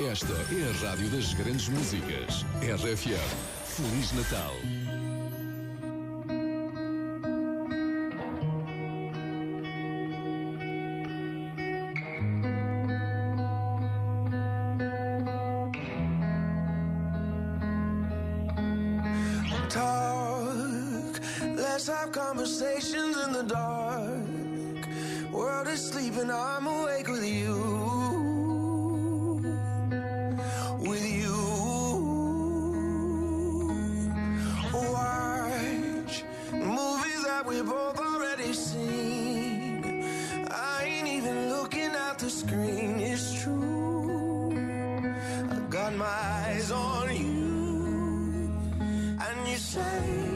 Esta é a Rádio das Grandes Músicas. RFM. Feliz Natal. talk. Let's have conversations in the dark. World is sleeping, I'm awake with you. With you. Watch movies that we both already seen. I ain't even looking at the screen, it's true. I got my eyes on you. And you say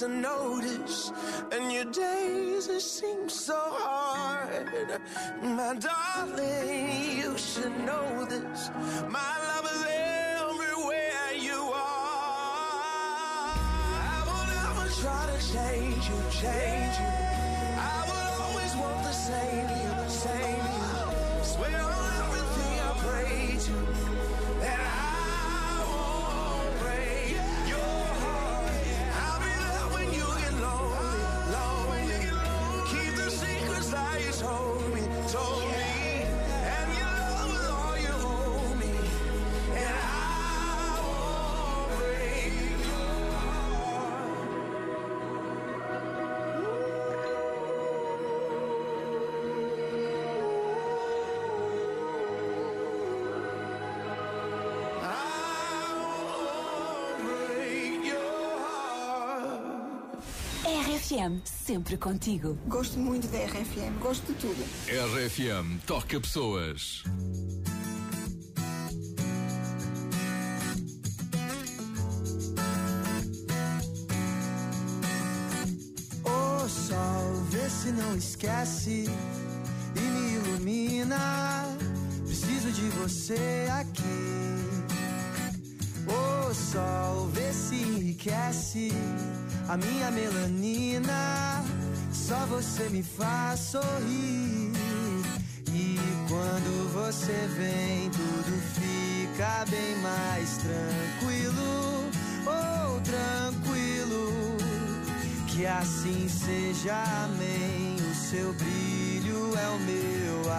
to notice. And your days it seems so hard. My darling, you should know this. My love is everywhere you are. I will never try to change you, change you. RFM, sempre contigo. Gosto muito da RFM, gosto de tudo. RFM toca pessoas. Ô sol, vê se não esquece e me ilumina. Preciso de você aqui. Ô sol, vê se enriquece a minha melanina. Só você me faz sorrir. E quando você vem, tudo fica bem mais tranquilo. Oh, tranquilo. Que assim seja, amém. O seu brilho é o meu